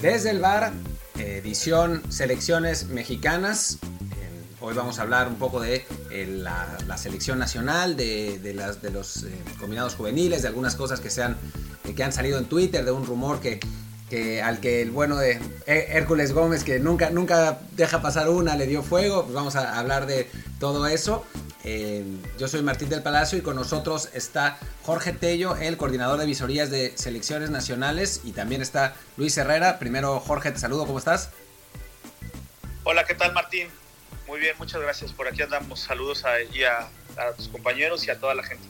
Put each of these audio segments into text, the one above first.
Desde el bar, edición Selecciones Mexicanas. Hoy vamos a hablar un poco de eh, la, selección nacional, de, de los eh, combinados juveniles, de algunas cosas que, se han, que han salido en Twitter, de un rumor que, que al que el bueno de Hércules Gómez, que nunca, nunca deja pasar una, le dio fuego. Pues vamos a hablar de todo eso. Eh, yo soy Martín del Palacio y con nosotros está Jorge Tello, el coordinador de visorías de selecciones nacionales, y también está Luis Herrera. Primero, Jorge, te saludo, ¿cómo estás? Hola, ¿qué tal, Martín? Muy bien, muchas gracias. Por aquí andamos. Saludos a, a, tus compañeros y a toda la gente.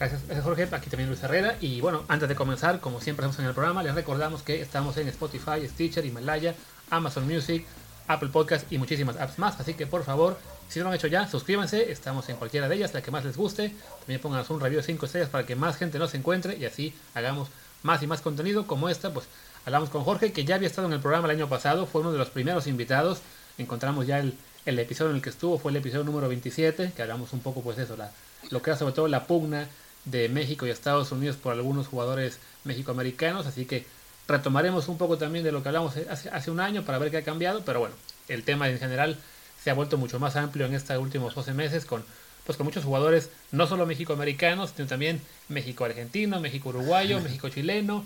Gracias, Jorge. Aquí también Luis Herrera. Y bueno, antes de comenzar, como siempre hacemos en el programa, les recordamos que estamos en Spotify, Stitcher, Himalaya, Amazon Music, Apple Podcast y muchísimas apps más. Así que por favor, si no lo han hecho ya, suscríbanse. Estamos en cualquiera de ellas, la que más les guste. También pónganos un review de 5 estrellas para que más gente nos encuentre y así hagamos más y más contenido como esta. Pues hablamos con Jorge, que ya había estado en el programa el año pasado, fue uno de los primeros invitados. Encontramos ya el, el episodio en el que estuvo, fue el episodio número 27, que hablamos un poco, pues eso, la, lo que era sobre todo la pugna de México y Estados Unidos por algunos jugadores mexicoamericanos. Así que Retomaremos un poco también de lo que hablamos hace, hace un año para ver qué ha cambiado, pero bueno, el tema en general se ha vuelto mucho más amplio en estos últimos 12 meses con, pues con muchos jugadores, no solo México-americanos, sino también México-argentino, México-uruguayo, México-chileno,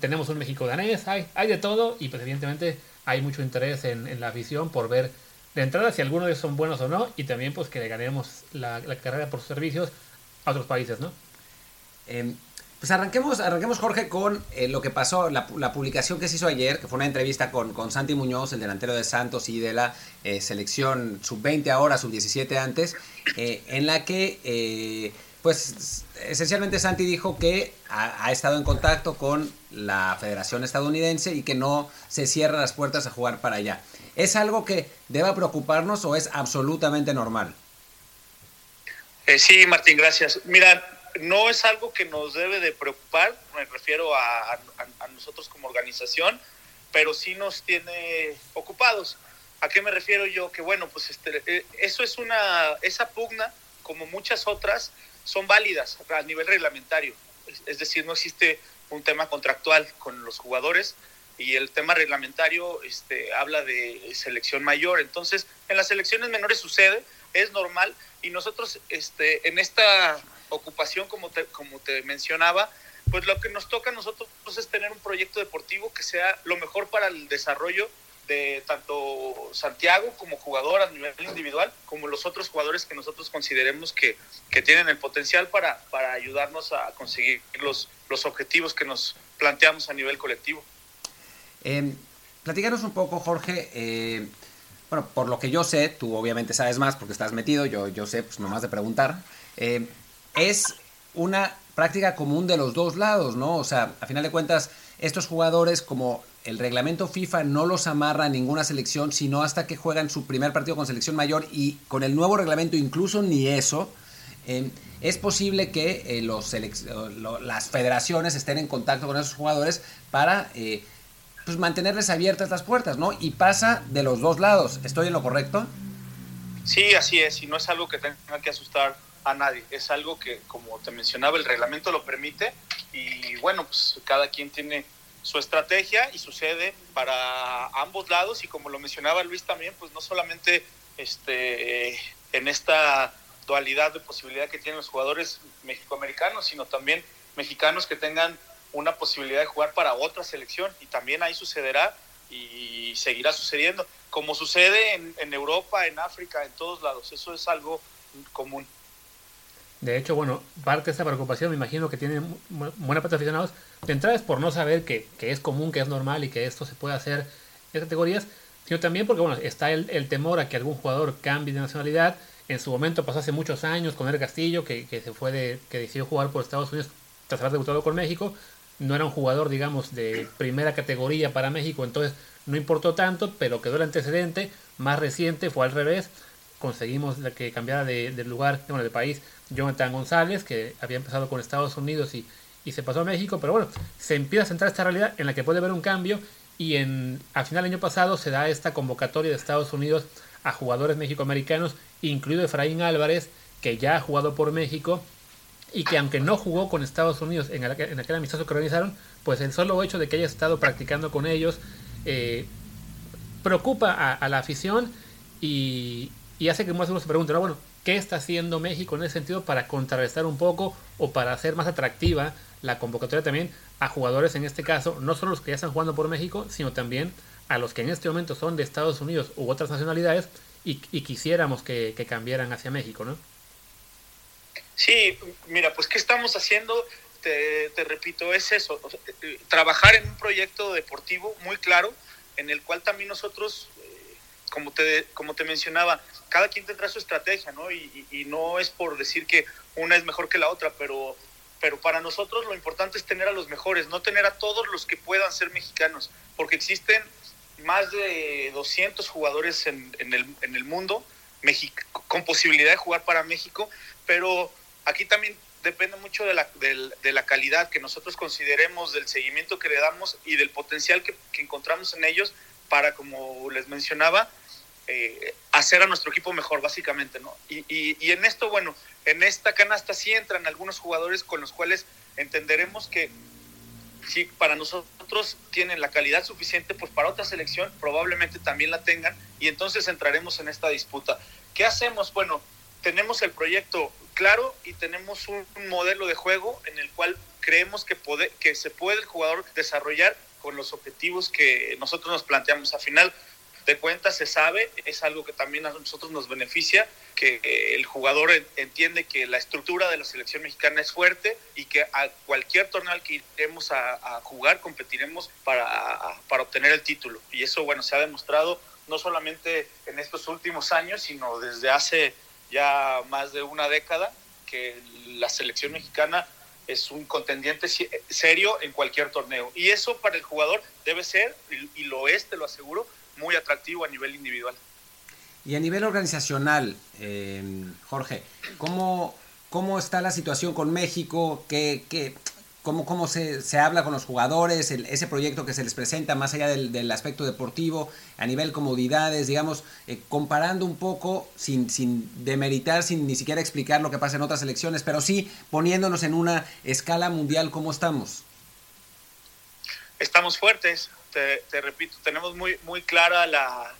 tenemos un México-danés, hay, hay de todo y pues evidentemente hay mucho interés en, la visión por ver de entrada si algunos de ellos son buenos o no y también pues que le ganemos la, carrera por sus servicios a otros países, ¿no? Em, pues arranquemos, arranquemos Jorge, con eh, lo que pasó, la, publicación que se hizo ayer, que fue una entrevista con, con Santi Muñoz, el delantero de Santos y de la eh, selección sub-20 ahora, sub-17 antes, eh, en la que, pues, esencialmente Santi dijo que ha, estado en contacto con la Federación Estadounidense y que no se cierran las puertas a jugar para allá. ¿Es algo que deba preocuparnos o es absolutamente normal? sí, Martín, gracias. Mira, no es algo que nos debe de preocupar, me refiero a, nosotros como organización, pero sí nos tiene ocupados. ¿A qué me refiero yo? Que bueno, pues este, eh, eso es una, esa pugna, como muchas otras, son válidas a nivel reglamentario. Es, decir, no existe un tema contractual con los jugadores y el tema reglamentario este, habla de selección mayor. Entonces, en las selecciones menores sucede, es normal y nosotros este, en esta ocupación, como te, como te mencionaba, pues lo que nos toca a nosotros es tener un proyecto deportivo que sea lo mejor para el desarrollo de tanto Santiago como jugador a nivel individual, como los otros jugadores que nosotros consideremos que, que tienen el potencial para, para ayudarnos a conseguir los, los objetivos que nos planteamos a nivel colectivo. Eh, platícanos un poco, Jorge. Eh, bueno, por lo que yo sé, tú obviamente sabes más porque estás metido, yo, yo sé, pues nomás de preguntar. Eh, es una práctica común de los dos lados, ¿no? O sea, a final de cuentas, estos jugadores, como el reglamento FIFA no los amarra a ninguna selección, sino hasta que juegan su primer partido con selección mayor y con el nuevo reglamento incluso ni eso, eh, es posible que eh, los las federaciones estén en contacto con esos jugadores para eh, pues mantenerles abiertas las puertas, ¿no? Y pasa de los dos lados. ¿Estoy en lo correcto? Sí, así es, y no es algo que tenga que asustar a nadie. Es algo que, como te mencionaba, el reglamento lo permite y bueno, pues cada quien tiene su estrategia y sucede para ambos lados y como lo mencionaba Luis también, pues no solamente este, en esta dualidad de posibilidad que tienen los jugadores mexicoamericanos, sino también mexicanos que tengan una posibilidad de jugar para otra selección y también ahí sucederá y seguirá sucediendo, como sucede en, en Europa, en África, en todos lados. Eso es algo común. De hecho, bueno, parte de esta preocupación, me imagino que tienen buena parte de aficionados, de entrada es por no saber que, es común, que es normal y que esto se puede hacer en categorías, sino también porque, bueno, está el, temor a que algún jugador cambie de nacionalidad. En su momento pasó hace muchos años con el Castillo, que, se fue de, que decidió jugar por Estados Unidos tras haber debutado con México. No era un jugador, digamos, de primera categoría para México, entonces no importó tanto, pero quedó el antecedente. Más reciente fue al revés conseguimos que cambiara de, lugar, bueno, de país, Jonathan González, que había empezado con Estados Unidos y, se pasó a México, pero bueno, se empieza a centrar esta realidad en la que puede haber un cambio y en, al final del año pasado se da esta convocatoria de Estados Unidos a jugadores mexicoamericanos, incluido Efraín Álvarez, que ya ha jugado por México y que aunque no jugó con Estados Unidos en, aquel amistoso que organizaron, pues el solo hecho de que haya estado practicando con ellos eh, preocupa a, la afición y, hace que más uno se pregunte, bueno, ¿qué está haciendo México en ese sentido para contrarrestar un poco o para hacer más atractiva la convocatoria también a jugadores en este caso, no solo los que ya están jugando por México, sino también a los que en este momento son de Estados Unidos u otras nacionalidades y, quisiéramos que, que cambiaran hacia México, ¿no? Sí, mira, pues ¿qué estamos haciendo? Te, repito, es eso, eh, trabajar en un proyecto deportivo muy claro, en el cual también nosotros, eh, como te, como te mencionaba, cada quien tendrá su estrategia, ¿no? Y, no es por decir que una es mejor que la otra, pero, pero para nosotros lo importante es tener a los mejores, no tener a todos los que puedan ser mexicanos, porque existen más de 200 jugadores en, el, en el mundo con posibilidad de jugar para México, pero aquí también depende mucho de la, de, la calidad que nosotros consideremos, del seguimiento que le damos y del potencial que, encontramos en ellos para, como les mencionaba, eh, hacer a nuestro equipo mejor, básicamente, ¿no? Y, y, en esto, bueno, en esta canasta sí entran algunos jugadores con los cuales entenderemos que si para nosotros tienen la calidad suficiente, pues para otra selección probablemente también la tengan y entonces entraremos en esta disputa. ¿Qué hacemos? Bueno, tenemos el proyecto claro y tenemos un, modelo de juego en el cual creemos que, que se puede el jugador desarrollar con los objetivos que nosotros nos planteamos. A final de cuentas se sabe, es algo que también a nosotros nos beneficia, que eh, el jugador entiende que la estructura de la selección mexicana es fuerte y que a cualquier torneo al que iremos a, jugar competiremos para, para obtener el título. Y eso, bueno, se ha demostrado no solamente en estos últimos años, sino desde hace ya más de una década que la selección mexicana es un contendiente serio en cualquier torneo. Y eso para el jugador debe ser, y lo es, te lo aseguro, muy atractivo a nivel individual. Y a nivel organizacional, eh, Jorge, ¿cómo, ¿cómo está la situación con México? ¿Qué, qué, cómo, cómo se, se, habla con los jugadores, ese proyecto que se les presenta más allá del, del aspecto deportivo, a nivel comodidades, digamos, eh, comparando un poco, sin, sin demeritar, sin ni siquiera explicar lo que pasa en otras elecciones, pero sí poniéndonos en una escala mundial, ¿cómo estamos? Estamos fuertes, te, repito, tenemos muy, muy clara la,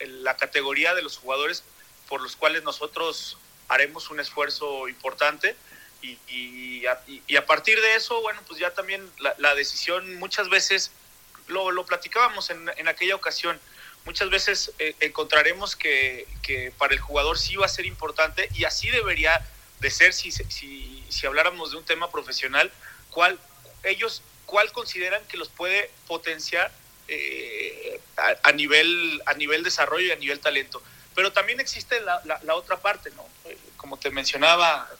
la categoría de los jugadores por los cuales nosotros haremos un esfuerzo importante. Y, y, a, partir de eso, bueno, pues ya también la, decisión muchas veces, lo, lo platicábamos en, en, aquella ocasión, muchas veces eh, encontraremos que, que, para el jugador sí va a ser importante y así debería de ser si, si, si habláramos de un tema profesional, cuál ellos cuál consideran que los puede potenciar eh, a, nivel, a nivel desarrollo y a nivel talento. Pero también existe la, la, otra parte, ¿no? Eh, como te mencionaba,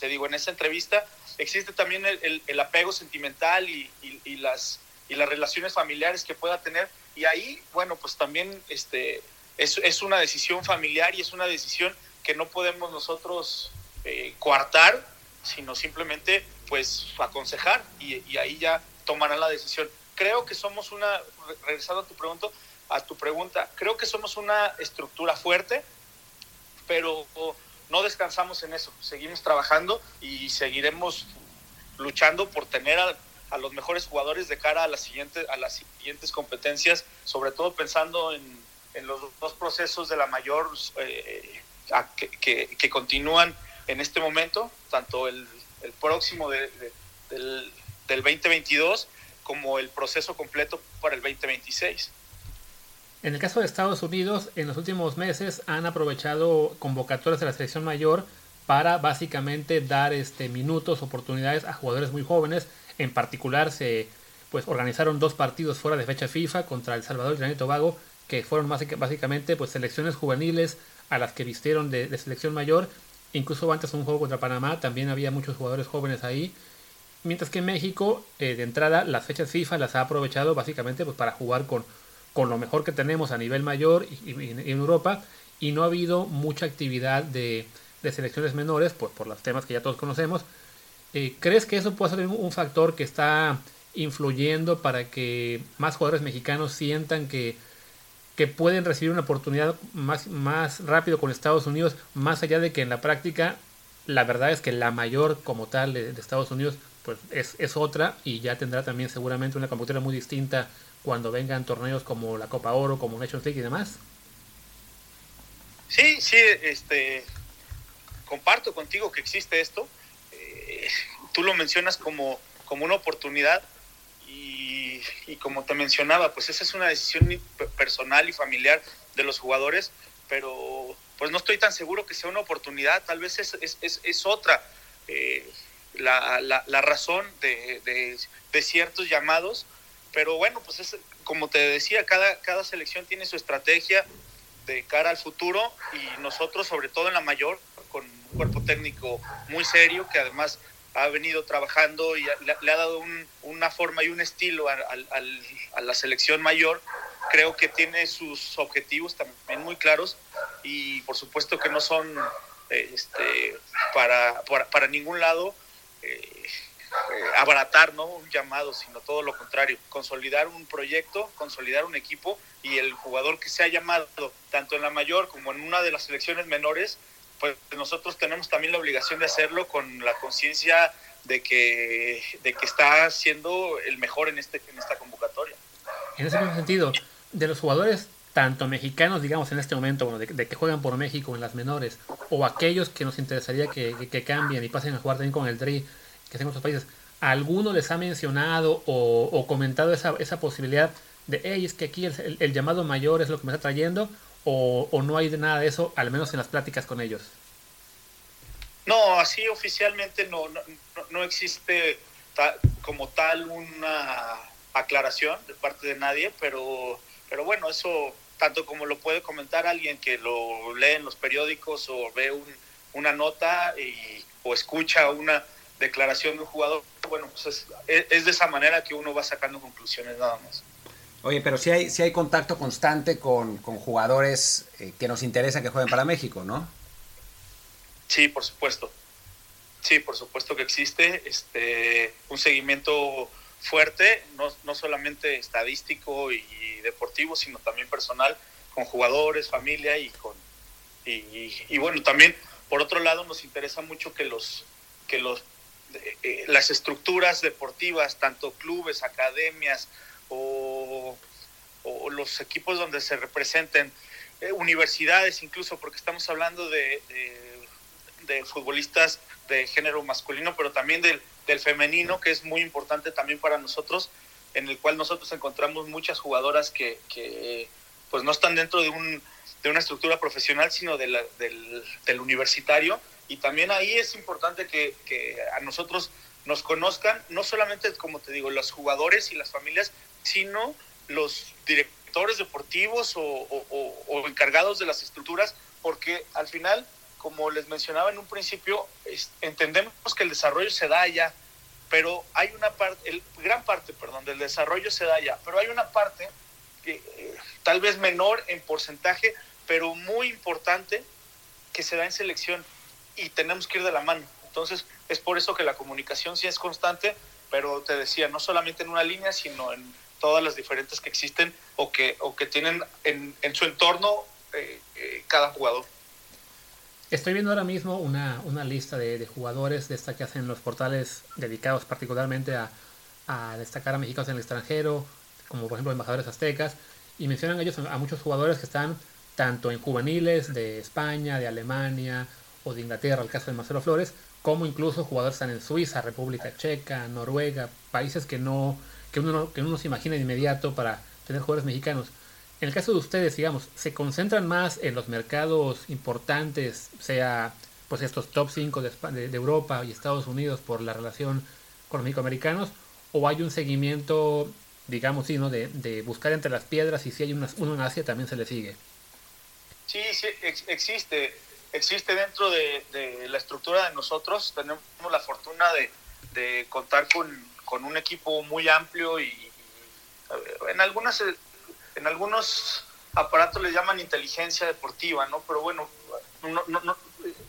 te, digo, en esa entrevista, existe también el, el, apego sentimental y, y, las, y las relaciones familiares que pueda tener. Y ahí, bueno, pues también este, es, es una decisión familiar y es una decisión que no podemos nosotros eh, coartar, sino simplemente pues aconsejar y, ahí ya tomarán la decisión. Creo que somos una, regresando a tu pregunta, a tu pregunta. Creo que somos una estructura fuerte, pero no descansamos en eso. Seguimos trabajando y seguiremos luchando por tener a, los mejores jugadores de cara a las siguientes, a las siguientes competencias, sobre todo pensando en, los dos procesos de la mayor eh, que, que, continúan en este momento, tanto el, próximo del, del 2022 como el proceso completo para el 2026. En el caso de Estados Unidos, en los últimos meses han aprovechado convocatorias de la selección mayor para básicamente dar este, minutos, oportunidades a jugadores muy jóvenes. En particular, se pues, organizaron dos partidos fuera de fecha FIFA contra El Salvador y y Tobago, que fueron básicamente pues, selecciones juveniles a las que vistieron de, selección mayor. Incluso antes un juego contra Panamá, también había muchos jugadores jóvenes ahí. Mientras que México, eh, de entrada, las fechas FIFA las ha aprovechado básicamente pues, para jugar con con lo mejor que tenemos a nivel mayor y, en Europa y no ha habido mucha actividad de, selecciones menores por, por los temas que ya todos conocemos. Eh, ¿Crees que eso puede ser un factor que está influyendo para que más jugadores mexicanos sientan que, que pueden recibir una oportunidad más, más rápido con Estados Unidos, más allá de que en la práctica La verdad es que la mayor como tal de, Estados Unidos pues es, es, otra y ya tendrá también seguramente una computadora muy distinta cuando vengan torneos como la Copa Oro, como Nations League y demás. Sí, sí, este, comparto contigo que existe esto. Eh, tú lo mencionas como, como una oportunidad y, como te mencionaba, pues esa es una decisión personal y familiar de los jugadores, pero pues no estoy tan seguro que sea una oportunidad, tal vez es, es, es, otra eh, la, la, la, razón de, de, ciertos llamados, pero bueno, pues es, como te decía, cada, cada selección tiene su estrategia de cara al futuro y nosotros, sobre todo en la mayor, con un cuerpo técnico muy serio que además ha venido trabajando y le, ha dado un, una forma y un estilo a, a, la selección mayor, creo que tiene sus objetivos también muy claros y por supuesto que no son este, para, para, ningún lado eh, eh, abaratar ¿no? un llamado, sino todo lo contrario, consolidar un proyecto, consolidar un equipo y el jugador que se ha llamado, tanto en la mayor como en una de las selecciones menores, pues nosotros tenemos también la obligación de hacerlo con la conciencia de que, de que está siendo el mejor en, este, en esta convocatoria. En ese mismo sentido, de los jugadores tanto mexicanos, digamos, en este momento, bueno, de, que juegan por México en las menores, o aquellos que nos interesaría que, que, cambien y pasen a jugar también con el DRI, que estén en otros países, ¿alguno les ha mencionado o, comentado esa, esa, posibilidad de, hey, es que aquí el, llamado mayor es lo que me está trayendo, o, no hay nada de eso, al menos en las pláticas con ellos? No, así oficialmente no, no, no existe como tal una aclaración de parte de nadie, pero, pero bueno, eso tanto como lo puede comentar alguien que lo lee en los periódicos o ve un, una nota y, o escucha una declaración de un jugador, bueno, pues es, es, de esa manera que uno va sacando conclusiones nada más. Oye, pero si hay, si hay contacto constante con, con jugadores eh, que nos interesa que jueguen para México, ¿no? Sí, por supuesto. Sí, por supuesto que existe este un seguimiento fuerte, no, no solamente estadístico y deportivo, sino también personal, con jugadores, familia y con y, bueno, también por otro lado nos interesa mucho que los que los eh, las estructuras deportivas, tanto clubes, academias o, o los equipos donde se representen, eh, universidades incluso, porque estamos hablando de, de, de futbolistas de género masculino, pero también del, del femenino, que es muy importante también para nosotros, en el cual nosotros encontramos muchas jugadoras que, que pues no están dentro de, un, de una estructura profesional, sino de la, del, del, universitario. Y también ahí es importante que, que, a nosotros nos conozcan, no solamente, como te digo, los jugadores y las familias, sino los directores deportivos o, encargados de las estructuras, porque al final como les mencionaba en un principio, entendemos que el desarrollo se da allá, pero hay una parte, el, gran parte, perdón, del desarrollo se da allá, pero hay una parte que eh, tal vez menor en porcentaje, pero muy importante que se da en selección y tenemos que ir de la mano. Entonces, es por eso que la comunicación sí es constante, pero te decía, no solamente en una línea, sino en todas las diferentes que existen o que, o que tienen en, en su entorno eh, eh, cada jugador. Estoy viendo ahora mismo una, una lista de, de, jugadores de esta que hacen los portales dedicados particularmente a, a, destacar a mexicanos en el extranjero, como por ejemplo embajadores aztecas, y mencionan ellos a muchos jugadores que están tanto en juveniles de España, de Alemania o de Inglaterra, el caso de Marcelo Flores, como incluso jugadores están en Suiza, República Checa, Noruega, países que no que uno, que uno no se imagina de inmediato para tener jugadores mexicanos. En el caso de ustedes, digamos, ¿se concentran más en los mercados importantes, sea pues estos top 5 de, de, de Europa y Estados Unidos por la relación con los mexicoamericanos? ¿O hay un seguimiento, digamos, sí, ¿no? de, buscar entre las piedras y si hay una, uno en Asia también se le sigue? Sí, sí, ex existe. Existe dentro de, de, la estructura de nosotros. Tenemos la fortuna de, de contar con, con, un equipo muy amplio y, en algunas en algunos aparatos le llaman inteligencia deportiva, ¿no? Pero bueno, no, no, no,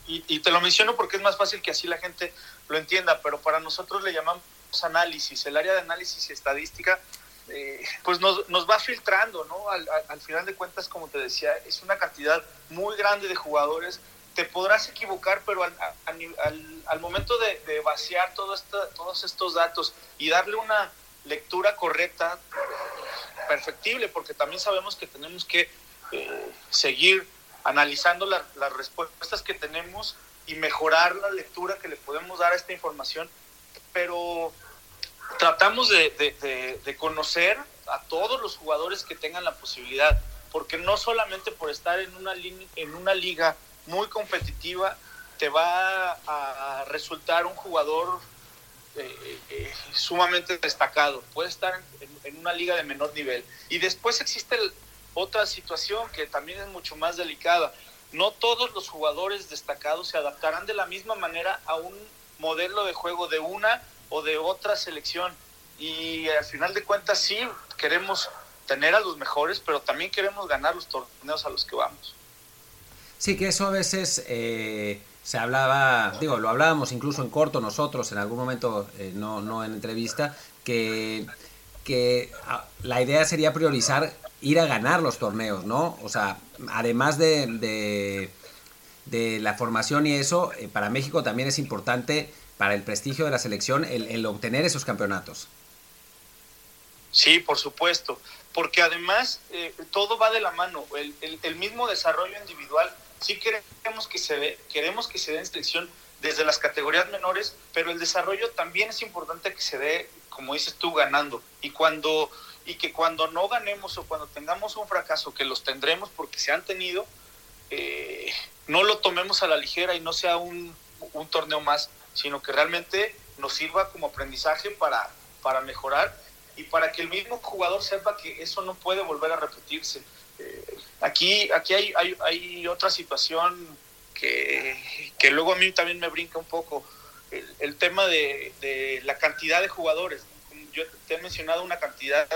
y, y, te lo menciono porque es más fácil que así la gente lo entienda, pero para nosotros le llamamos análisis, el área de análisis y estadística, eh, pues nos, nos, va filtrando, ¿no? Al, al, final de cuentas, como te decía, es una cantidad muy grande de jugadores. Te podrás equivocar, pero al, momento de, vaciar todo todos estos datos y darle una lectura correcta, perfectible, porque también sabemos que tenemos que eh, seguir analizando las respuestas que tenemos y mejorar la lectura que le podemos dar a esta información, pero tratamos de, conocer a todos los jugadores que tengan la posibilidad, porque no solamente por estar en una, en una liga muy competitiva te va a resultar un jugador eh, eh, sumamente destacado, puede estar en, una liga de menor nivel. Y después existe otra situación que también es mucho más delicada. No todos los jugadores destacados se adaptarán de la misma manera a un modelo de juego de una o de otra selección. Y al final de cuentas sí queremos tener a los mejores, pero también queremos ganar los torneos a los que vamos. Sí, que eso a veces eh, se hablaba, digo, lo hablábamos incluso en corto nosotros en algún momento, eh, no, no en entrevista, que, que ah, la idea sería priorizar ir a ganar los torneos, ¿no? O sea, además de, de, la formación y eso, eh, para México también es importante para el prestigio de la selección el, obtener esos campeonatos. Sí, por supuesto, porque además eh, todo va de la mano, el, el, mismo desarrollo individual, sí queremos que se dé, queremos que se dé en selección desde las categorías menores, pero el desarrollo también es importante que se dé, como dices tú, ganando. Y cuando y que cuando no ganemos o cuando tengamos un fracaso, que los tendremos porque se han tenido, eh, no lo tomemos a la ligera y no sea un, un torneo más, sino que realmente nos sirva como aprendizaje para, para mejorar y para que el mismo jugador sepa que eso no puede volver a repetirse. Eh, aquí aquí hay, hay, otra situación que, que, luego a mí también me brinca un poco, el, el tema de, de, la cantidad de jugadores. Yo te he mencionado una cantidad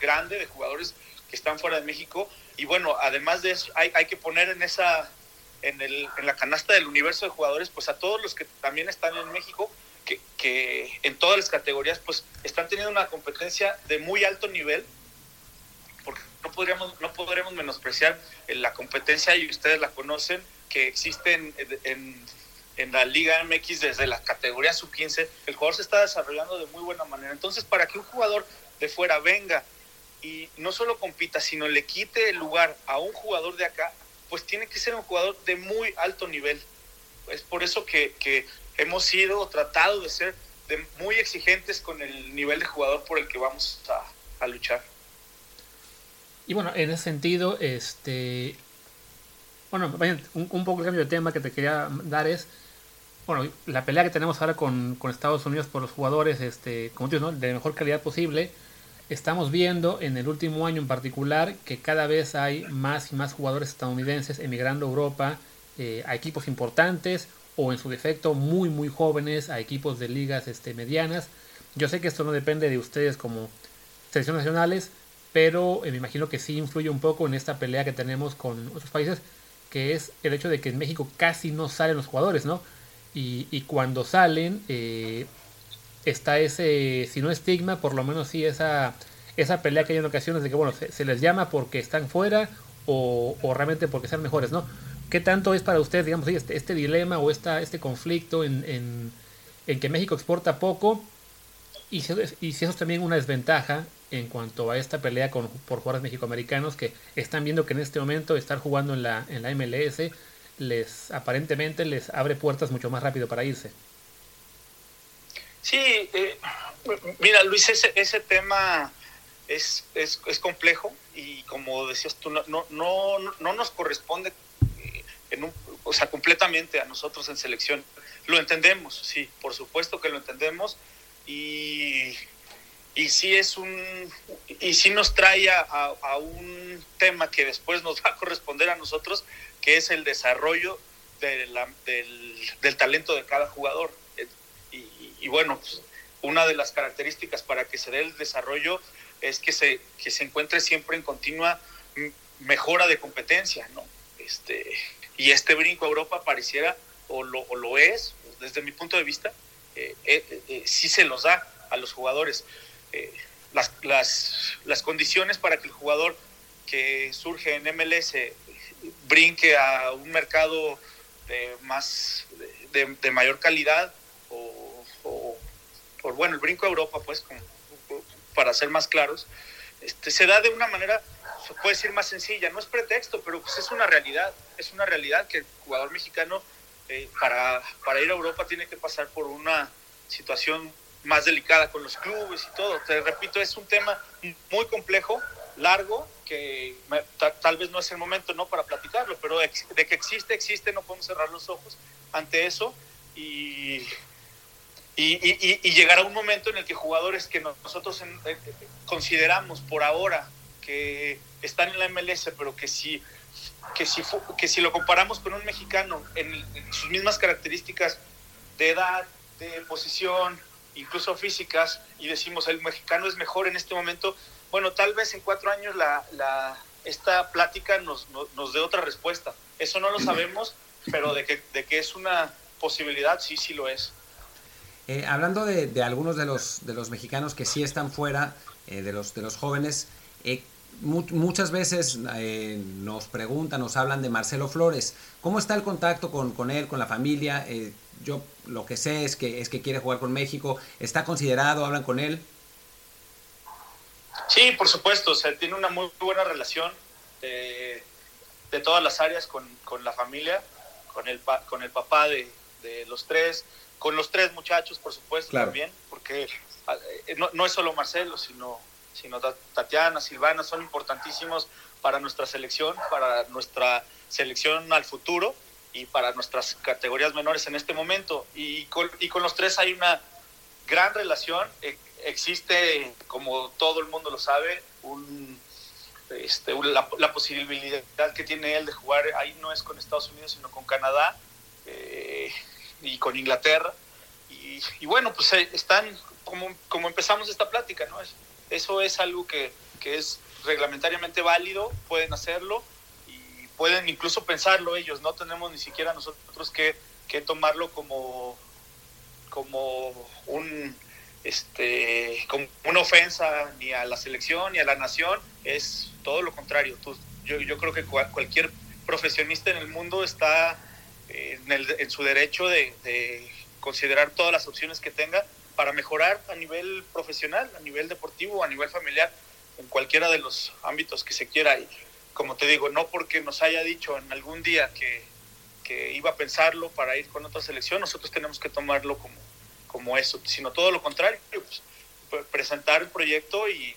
grande de jugadores que están fuera de México. Y bueno, además de eso hay, hay que poner en esa en, el, en la canasta del universo de jugadores, pues a todos los que también están en México, que, que en todas las categorías, pues están teniendo una competencia de muy alto nivel, no podríamos, no podremos menospreciar la competencia, y ustedes la conocen, que existe en, en, la Liga MX desde la categoría sub-15, el jugador se está desarrollando de muy buena manera. Entonces, para que un jugador de fuera venga y no solo compita, sino le quite el lugar a un jugador de acá, pues tiene que ser un jugador de muy alto nivel. Es por eso que, hemos sido tratado de ser de muy exigentes con el nivel de jugador por el que vamos a, luchar. Y bueno, en ese sentido, este. Bueno, un, un, poco el cambio de tema que te quería dar es. Bueno, la pelea que tenemos ahora con, con Estados Unidos por los jugadores, este, como tú ¿no? de mejor calidad posible estamos viendo en el último año en particular que cada vez hay más y más jugadores estadounidenses emigrando a Europa eh, a equipos importantes o en su defecto muy muy jóvenes a equipos de ligas este, medianas. Yo sé que esto no depende de ustedes como selecciones nacionales, pero eh, me imagino que sí influye un poco en esta pelea que tenemos con otros países, que es el hecho de que en México casi no salen los jugadores, ¿no? Y, cuando salen, eh, está ese, si no estigma, por lo menos sí esa, esa pelea que hay en ocasiones de que, bueno, se, les llama porque están fuera o, realmente porque sean mejores, ¿no? ¿Qué tanto es para ustedes, digamos, este, este dilema o esta, este conflicto en, en, que México exporta poco y si, y si eso es también una desventaja en cuanto a esta pelea con, por jugadores mexicoamericanos que están viendo que en este momento estar jugando en la, en la MLS les aparentemente les abre puertas mucho más rápido para irse? Sí, eh, mira Luis, ese, ese tema es, es, es, complejo y como decías tú, no, no, no, no nos corresponde eh, en un, o sea, completamente a nosotros en selección. Lo entendemos, sí, por supuesto que lo entendemos y, y sí es un y sí nos trae a, un tema que después nos va a corresponder a nosotros, que es el desarrollo del, del talento de cada jugador y bueno, pues, una de las características para que se dé el desarrollo es que se, que se encuentre siempre en continua mejora de competencia, ¿no? Este, y este brinco a Europa pareciera, o lo, o lo es, desde mi punto de vista, eh, eh, eh, sí se los da a los jugadores. Las, las, las condiciones para que el jugador que surge en MLS brinque a un mercado de más, de, mayor calidad o, por, bueno, el brinco a Europa, pues, para ser más claros, este, se da de una manera, se puede decir más sencilla, no es pretexto, pero pues es una realidad, es una realidad que el jugador mexicano eh, para, para ir a Europa tiene que pasar por una situación más delicada con los clubes y todo. Te repito, es un tema muy complejo, largo, que tal vez no es el momento no para platicarlo, pero de, que existe, existe, no podemos cerrar los ojos ante eso y, y, y, llegará un momento en el que jugadores que nosotros eh, consideramos por ahora que están en la MLS, pero que si, que si, que si lo comparamos con un mexicano en sus mismas características de edad, de posición, incluso físicas, y decimos el mexicano es mejor en este momento, bueno, tal vez en cuatro años la, la, esta plática nos, nos, dé otra respuesta. Eso no lo sabemos, pero de que, de que es una posibilidad, sí, sí lo es. Eh, hablando de, de, algunos de los, de los mexicanos que sí están fuera, eh, de, los, de los jóvenes, eh, muchas veces nos preguntan, nos hablan de Marcelo Flores. ¿Cómo está el contacto con, con él, con la familia? Yo lo que sé es que, es que quiere jugar con México. ¿Está considerado? ¿Hablan con él? Sí, por supuesto. O sea, tiene una muy buena relación de, todas las áreas con, la familia, con el, con el papá de, los tres, con los tres muchachos, por supuesto, también, porque eh, no, no, es solo Marcelo, sino, sino Tatiana, Silvana, son importantísimos para nuestra selección, para nuestra selección al futuro y para nuestras categorías menores en este momento. Y con, y con los tres hay una gran relación. E, existe, como todo el mundo lo sabe, un, este, la, posibilidad que tiene él de jugar, ahí no es con Estados Unidos, sino con Canadá eh, y con Inglaterra. Y, bueno, pues eh, están, como, como empezamos esta plática, ¿no? eso es algo que, que es reglamentariamente válido, pueden hacerlo pueden incluso pensarlo ellos, no tenemos ni siquiera nosotros que, que tomarlo como, como un este como una ofensa ni a la selección ni a la nación, es todo lo contrario. yo, yo creo que cualquier profesionista en el mundo está en, el, en su derecho de, de, considerar todas las opciones que tenga para mejorar a nivel profesional, a nivel deportivo, a nivel familiar, en cualquiera de los ámbitos que se quiera. Y como te digo, no porque nos haya dicho en algún día que, que iba a pensarlo para ir con otra selección, nosotros tenemos que tomarlo como, como eso, sino todo lo contrario, pues, presentar el proyecto y,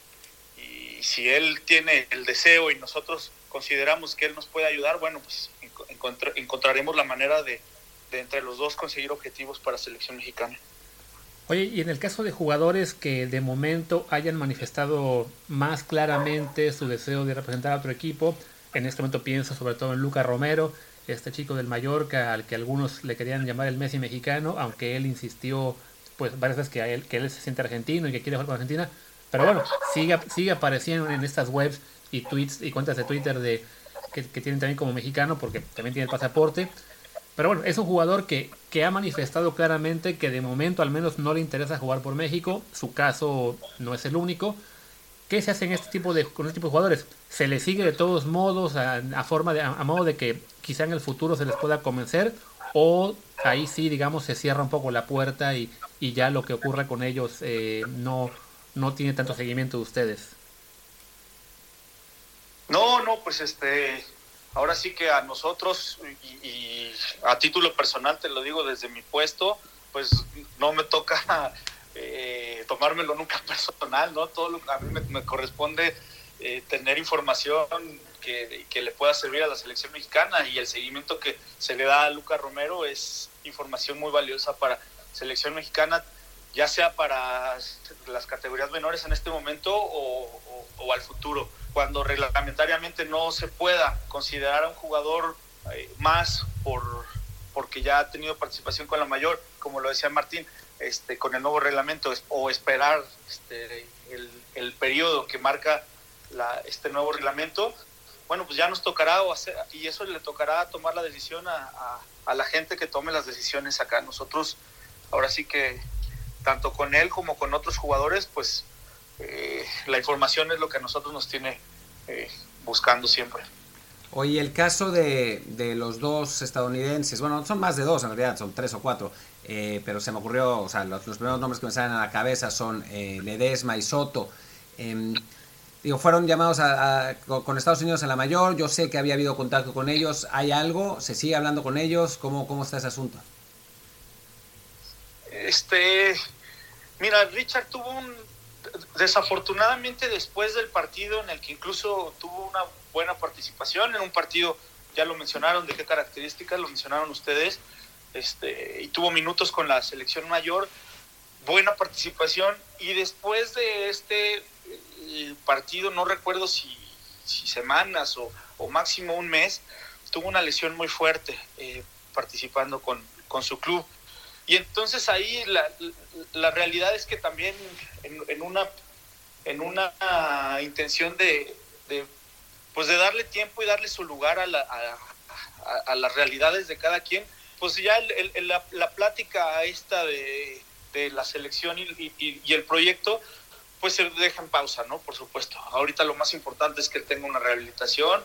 y, si él tiene el deseo y nosotros consideramos que él nos puede ayudar, bueno, pues encontraremos la manera de, de entre los dos conseguir objetivos para selección mexicana. Oye, y en el caso de jugadores que de momento hayan manifestado más claramente su deseo de representar a otro equipo, en este momento pienso sobre todo en Lucas Romero, este chico del Mallorca al que algunos le querían llamar el Messi mexicano, aunque él insistió pues varias veces que, él, que él se siente argentino y que quiere jugar con Argentina, pero bueno, sigue, sigue apareciendo en estas webs y tweets y cuentas de Twitter de que, que tienen también como mexicano porque también tiene el pasaporte. Pero bueno, es un jugador que, que ha manifestado claramente que de momento al menos no le interesa jugar por México. Su caso no es el único. ¿Qué se hace en este tipo de, con este tipo de jugadores? ¿Se le sigue de todos modos a, forma de, a, modo de que quizá en el futuro se les pueda convencer? ¿O ahí sí, digamos, se cierra un poco la puerta y, y ya lo que ocurra con ellos eh, no, no tiene tanto seguimiento de ustedes? No, no, pues este, ahora sí que a nosotros, y, a título personal te lo digo desde mi puesto, pues no me toca eh, tomármelo nunca personal, ¿no? Todo lo, a mí me, corresponde eh, tener información que, que, le pueda servir a la selección mexicana y el seguimiento que se le da a Lucas Romero es información muy valiosa para selección mexicana, ya sea para las categorías menores en este momento o al futuro cuando reglamentariamente no se pueda considerar a un jugador eh, más por porque ya ha tenido participación con la mayor, como lo decía Martín, este, con el nuevo reglamento o esperar este, el, el periodo que marca la, este nuevo reglamento, bueno, pues ya nos tocará o hacer, y eso le tocará tomar la decisión a, a, a, la gente que tome las decisiones acá. Nosotros, ahora sí que, tanto con él como con otros jugadores, pues eh, la información es lo que a nosotros nos tiene eh, buscando siempre. Oye, el caso de, de, los dos estadounidenses, bueno, son más de dos en realidad, son tres o cuatro, eh, pero se me ocurrió, o sea, los, los, primeros nombres que me salen a la cabeza son Ledesma y Soto. Eh, digo, fueron llamados a, a, con Estados Unidos en la mayor, yo sé que había habido contacto con ellos, ¿hay algo? ¿Se sigue hablando con ellos? ¿Cómo, cómo está ese asunto? Este, mira, Richard tuvo un, desafortunadamente después del partido en el que incluso tuvo una buena participación en un partido, ya lo mencionaron, de qué características, lo mencionaron ustedes, este, y tuvo minutos con la selección mayor, buena participación, y después de este partido, no recuerdo si, si semanas o, o, máximo un mes, tuvo una lesión muy fuerte eh, participando con, con, su club. Y entonces ahí la, la realidad es que también en, una, en una intención de, pues de darle tiempo y darle su lugar a, la, a, las realidades de cada quien, pues ya el, la, la, plática esta de, de la selección y, el proyecto, pues se deja en pausa, ¿no? Por supuesto. Ahorita lo más importante es que tenga una rehabilitación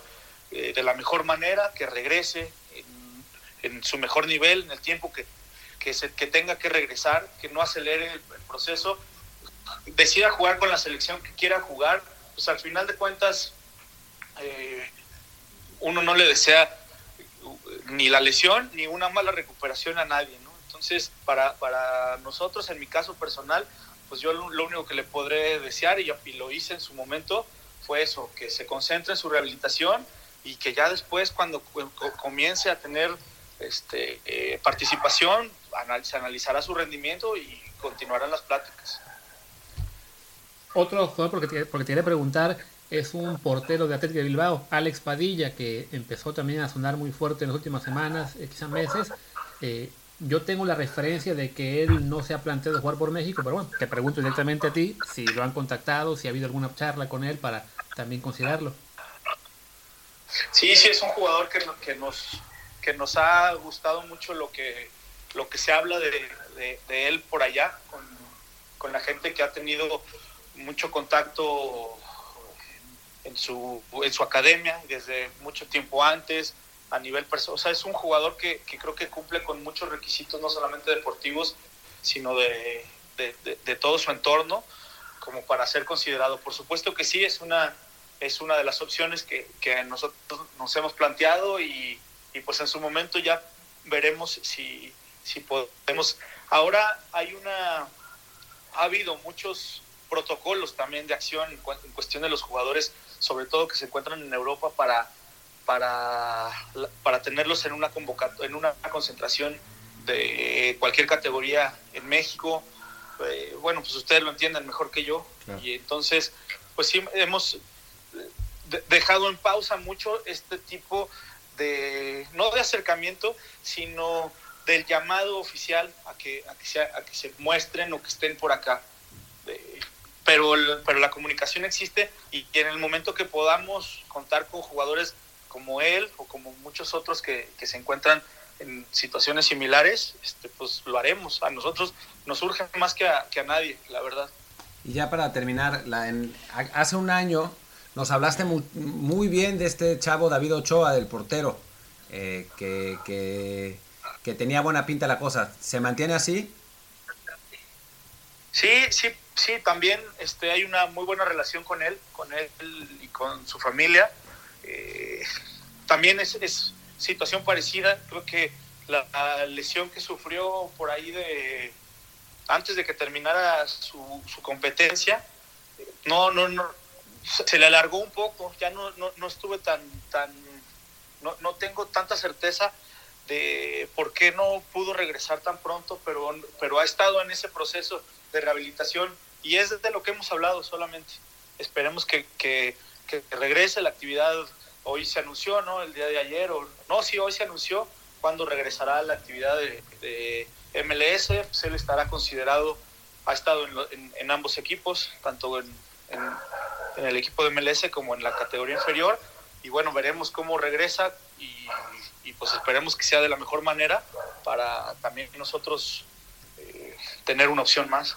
eh, de la mejor manera, que regrese en, su mejor nivel, en el tiempo que, que, se, que tenga que regresar, que no acelere el, el proceso, decida jugar con la selección que quiera jugar, pues al final de cuentas eh, uno no le desea ni la lesión ni una mala recuperación a nadie, ¿no? Entonces, para, para nosotros, en mi caso personal, pues yo lo, lo único que le podré desear, y, y, lo hice en su momento, fue eso, que se concentre en su rehabilitación y que ya después, cuando comience a tener este, eh, participación, anal se analizará su rendimiento y continuarán las pláticas. Otro jugador, porque porque te quería preguntar, es un portero de Atlético de Bilbao, Alex Padilla, que empezó también a sonar muy fuerte en las últimas semanas, eh, quizás meses. Eh, yo tengo la referencia de que él no se ha planteado jugar por México, pero bueno, te pregunto directamente a ti si lo han contactado, si ha habido alguna charla con él para también considerarlo. Sí, sí, es un jugador que, que nos, que nos ha gustado mucho lo que, lo que se habla de, de, él por allá, con, con la gente que ha tenido mucho contacto en su, en su academia desde mucho tiempo antes, a nivel personal. O sea, es un jugador que, que, creo que cumple con muchos requisitos, no solamente deportivos, sino de, de, de, todo su entorno, como para ser considerado. Por supuesto que sí, es una, es una de las opciones que, que nosotros nos hemos planteado y, y, pues en su momento ya veremos si, si podemos. Ahora hay una, ha habido muchos protocolos también de acción en cuestión de los jugadores sobre todo que se encuentran en Europa para, para, para tenerlos en una, en una concentración de cualquier categoría en México. Eh, bueno, pues ustedes lo entienden mejor que yo. Claro. Y entonces, pues sí, hemos dejado en pausa mucho este tipo de, no de acercamiento, sino del llamado oficial a que, a que, sea, a que se muestren o que estén por acá. Eh, pero, pero la comunicación existe y en el momento que podamos contar con jugadores como él o como muchos otros que, que se encuentran en situaciones similares, este, pues lo haremos. A nosotros nos urge más que a, que a nadie, la verdad. Y ya para terminar, la, hace un año nos hablaste muy, muy, bien de este chavo David Ochoa, del portero, eh, que, que, tenía buena pinta la cosa. ¿Se mantiene así? Sí, sí, sí, también este, hay una muy buena relación con él, con él y con su familia. Eh, también es, es, situación parecida, creo que la, la, lesión que sufrió por ahí de antes de que terminara su, su competencia, no, no, no, se le alargó un poco, ya no, no, no estuve tan, tan, no, no tengo tanta certeza de por qué no pudo regresar tan pronto, pero, pero ha estado en ese proceso de rehabilitación y es de lo que hemos hablado solamente. Esperemos que, que, que regrese la actividad. Hoy se anunció, ¿no? El día de ayer, o no, sí, hoy se anunció cuando regresará la actividad de, de MLS. Pues él estará considerado, ha estado en, en, en ambos equipos, tanto en, en, el equipo de MLS como en la categoría inferior. Y bueno, veremos cómo regresa y, y pues esperemos que sea de la mejor manera para también nosotros eh, tener una opción más.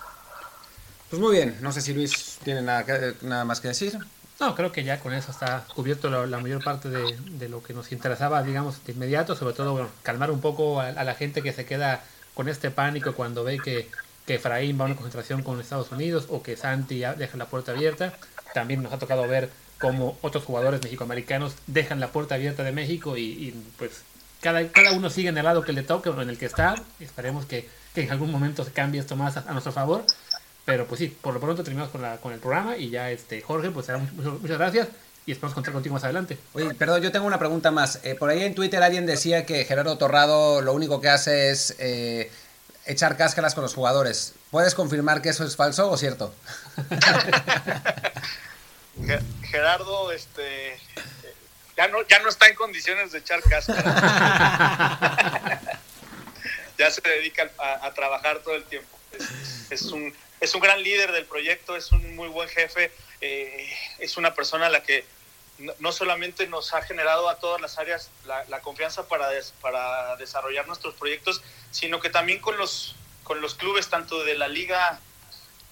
Pues muy bien, no sé si Luis tiene nada, que, nada más que decir. No, creo que ya con eso está cubierto la, mayor parte de, lo que nos interesaba, digamos, de inmediato, sobre todo bueno, calmar un poco a, la gente que se queda con este pánico cuando ve que, que Efraín va a una concentración con Estados Unidos o que Santi ya deja la puerta abierta. También nos ha tocado ver cómo otros jugadores mexicoamericanos dejan la puerta abierta de México y, pues cada, cada uno sigue en el lado que le toque o en el que está. Esperemos que, que en algún momento se cambie esto más a nuestro favor pero pues sí, por lo pronto terminamos con, la, con el programa y ya, este Jorge, pues muchas, gracias y esperamos contar contigo más adelante. Oye, perdón, yo tengo una pregunta más. Eh, por ahí en Twitter alguien decía que Gerardo Torrado lo único que hace es eh, echar cáscaras con los jugadores. ¿Puedes confirmar que eso es falso o cierto? Gerardo, este, ya no, ya no está en condiciones de echar cáscaras. ya se dedica a, trabajar todo el tiempo. es un es un gran líder del proyecto, es un muy buen jefe, eh, es una persona a la que no, solamente nos ha generado a todas las áreas la, confianza para, para desarrollar nuestros proyectos, sino que también con los, con los clubes, tanto de la liga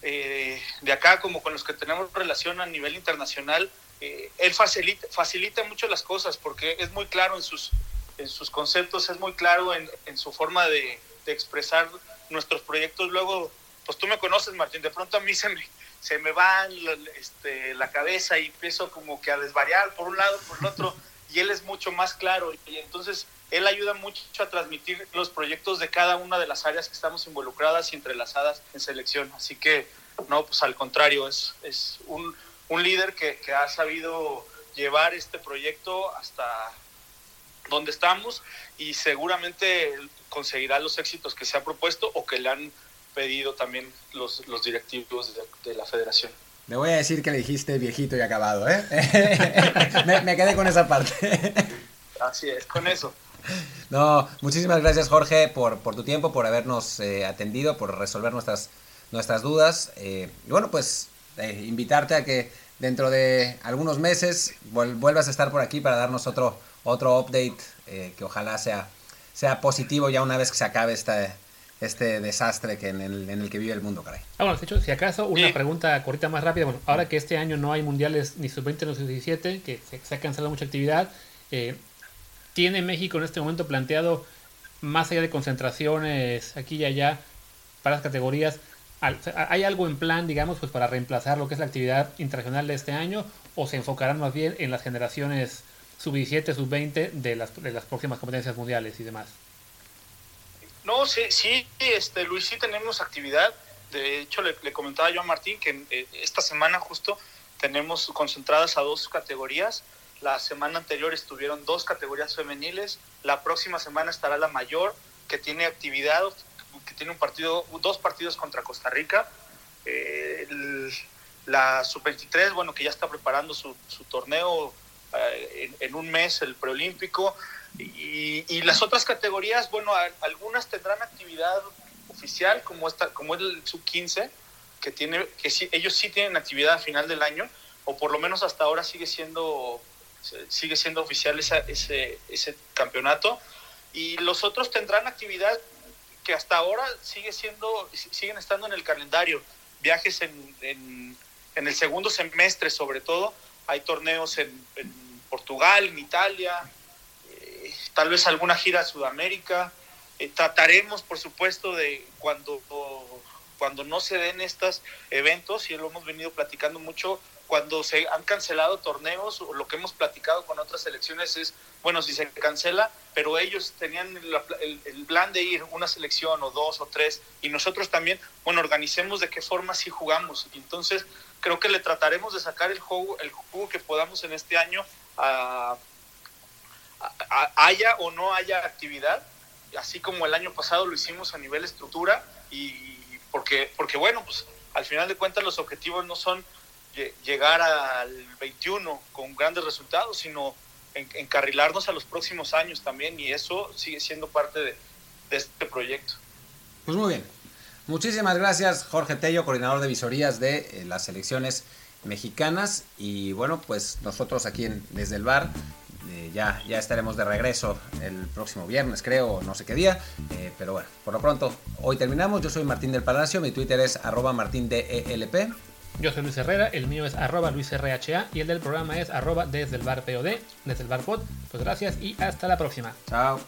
eh, de acá como con los que tenemos relación a nivel internacional, eh, él facilita, facilita mucho las cosas porque es muy claro en sus, en sus conceptos, es muy claro en, en su forma de, de expresar nuestros proyectos. Luego pues tú me conoces, Martín, de pronto a mí se me, se me va este, la cabeza y empiezo como que a desvariar por un lado, por el otro, y él es mucho más claro, y entonces él ayuda mucho a transmitir los proyectos de cada una de las áreas que estamos involucradas y entrelazadas en selección. Así que, no, pues al contrario, es, es un, un líder que, que ha sabido llevar este proyecto hasta donde estamos y seguramente conseguirá los éxitos que se ha propuesto o que le han pedido también los, los directivos de, la federación. Me voy a decir que le dijiste viejito y acabado, ¿eh? me, quedé con esa parte. Así es, con eso. No, muchísimas gracias Jorge por, por tu tiempo, por habernos eh, atendido, por resolver nuestras, nuestras dudas. Eh, y bueno, pues eh, invitarte a que dentro de algunos meses vuelvas a estar por aquí para darnos otro, otro update que ojalá sea, sea positivo ya una vez que se acabe esta, este desastre que en el, en el que vive el mundo, caray. Ah, bueno, de hecho, si acaso, una pregunta cortita más rápida. Bueno, ahora que este año no hay mundiales ni sub-20 ni sub-17, que se, ha cancelado mucha actividad, eh, ¿tiene México en este momento planteado, más allá de concentraciones aquí y allá, para las categorías, ¿hay algo en plan, digamos, pues para reemplazar lo que es la actividad internacional de este año? ¿O se enfocarán más bien en las generaciones sub-17, sub-20 de las, de las próximas competencias mundiales y demás? No, sí, sí, este, Luis, sí tenemos actividad. De hecho, le, comentaba yo a Martín que eh, esta semana justo tenemos concentradas a dos categorías. La semana anterior estuvieron dos categorías femeniles. La próxima semana estará la mayor, que tiene actividad, que tiene un partido, dos partidos contra Costa Rica. Eh, la sub-23, bueno, que ya está preparando su, torneo eh, en, un mes, el preolímpico. Y, las otras categorías, bueno, algunas tendrán actividad oficial, como, esta, como el sub-15, que, tiene, que sí, ellos sí tienen actividad a final del año, o por lo menos hasta ahora sigue siendo, sigue siendo oficial ese, ese campeonato. Y los otros tendrán actividad que hasta ahora sigue siendo, siguen estando en el calendario. Viajes en, en, el segundo semestre, sobre todo. Hay torneos en, Portugal, en Italia, tal vez alguna gira a Sudamérica. Eh, trataremos, por supuesto, de cuando, cuando no se den estos eventos, y lo hemos venido platicando mucho, cuando se han cancelado torneos, o lo que hemos platicado con otras selecciones es, bueno, si se cancela, pero ellos tenían el, plan de ir una selección o dos o tres, y nosotros también, bueno, organicemos de qué forma sí jugamos. Entonces, creo que le trataremos de sacar el juego, el juego que podamos en este año a haya o no haya actividad, así como el año pasado lo hicimos a nivel estructura, y porque, porque bueno, pues al final de cuentas los objetivos no son llegar al 21 con grandes resultados, sino encarrilarnos a los próximos años también, y eso sigue siendo parte de, este proyecto. Pues muy bien. Muchísimas gracias, Jorge Tello, coordinador de visorías de eh, las selecciones mexicanas. Y bueno, pues nosotros aquí en, desde el bar eh, ya, ya estaremos de regreso el próximo viernes, creo, no sé qué día. Eh, pero bueno, por lo pronto, hoy terminamos. Yo soy Martín del Palacio, mi Twitter es arroba martindelp. Yo soy Luis Herrera, el mío es arroba luisrha y el del programa es arroba desde el bar POD, desde el bar pod. Pues gracias y hasta la próxima. Chao.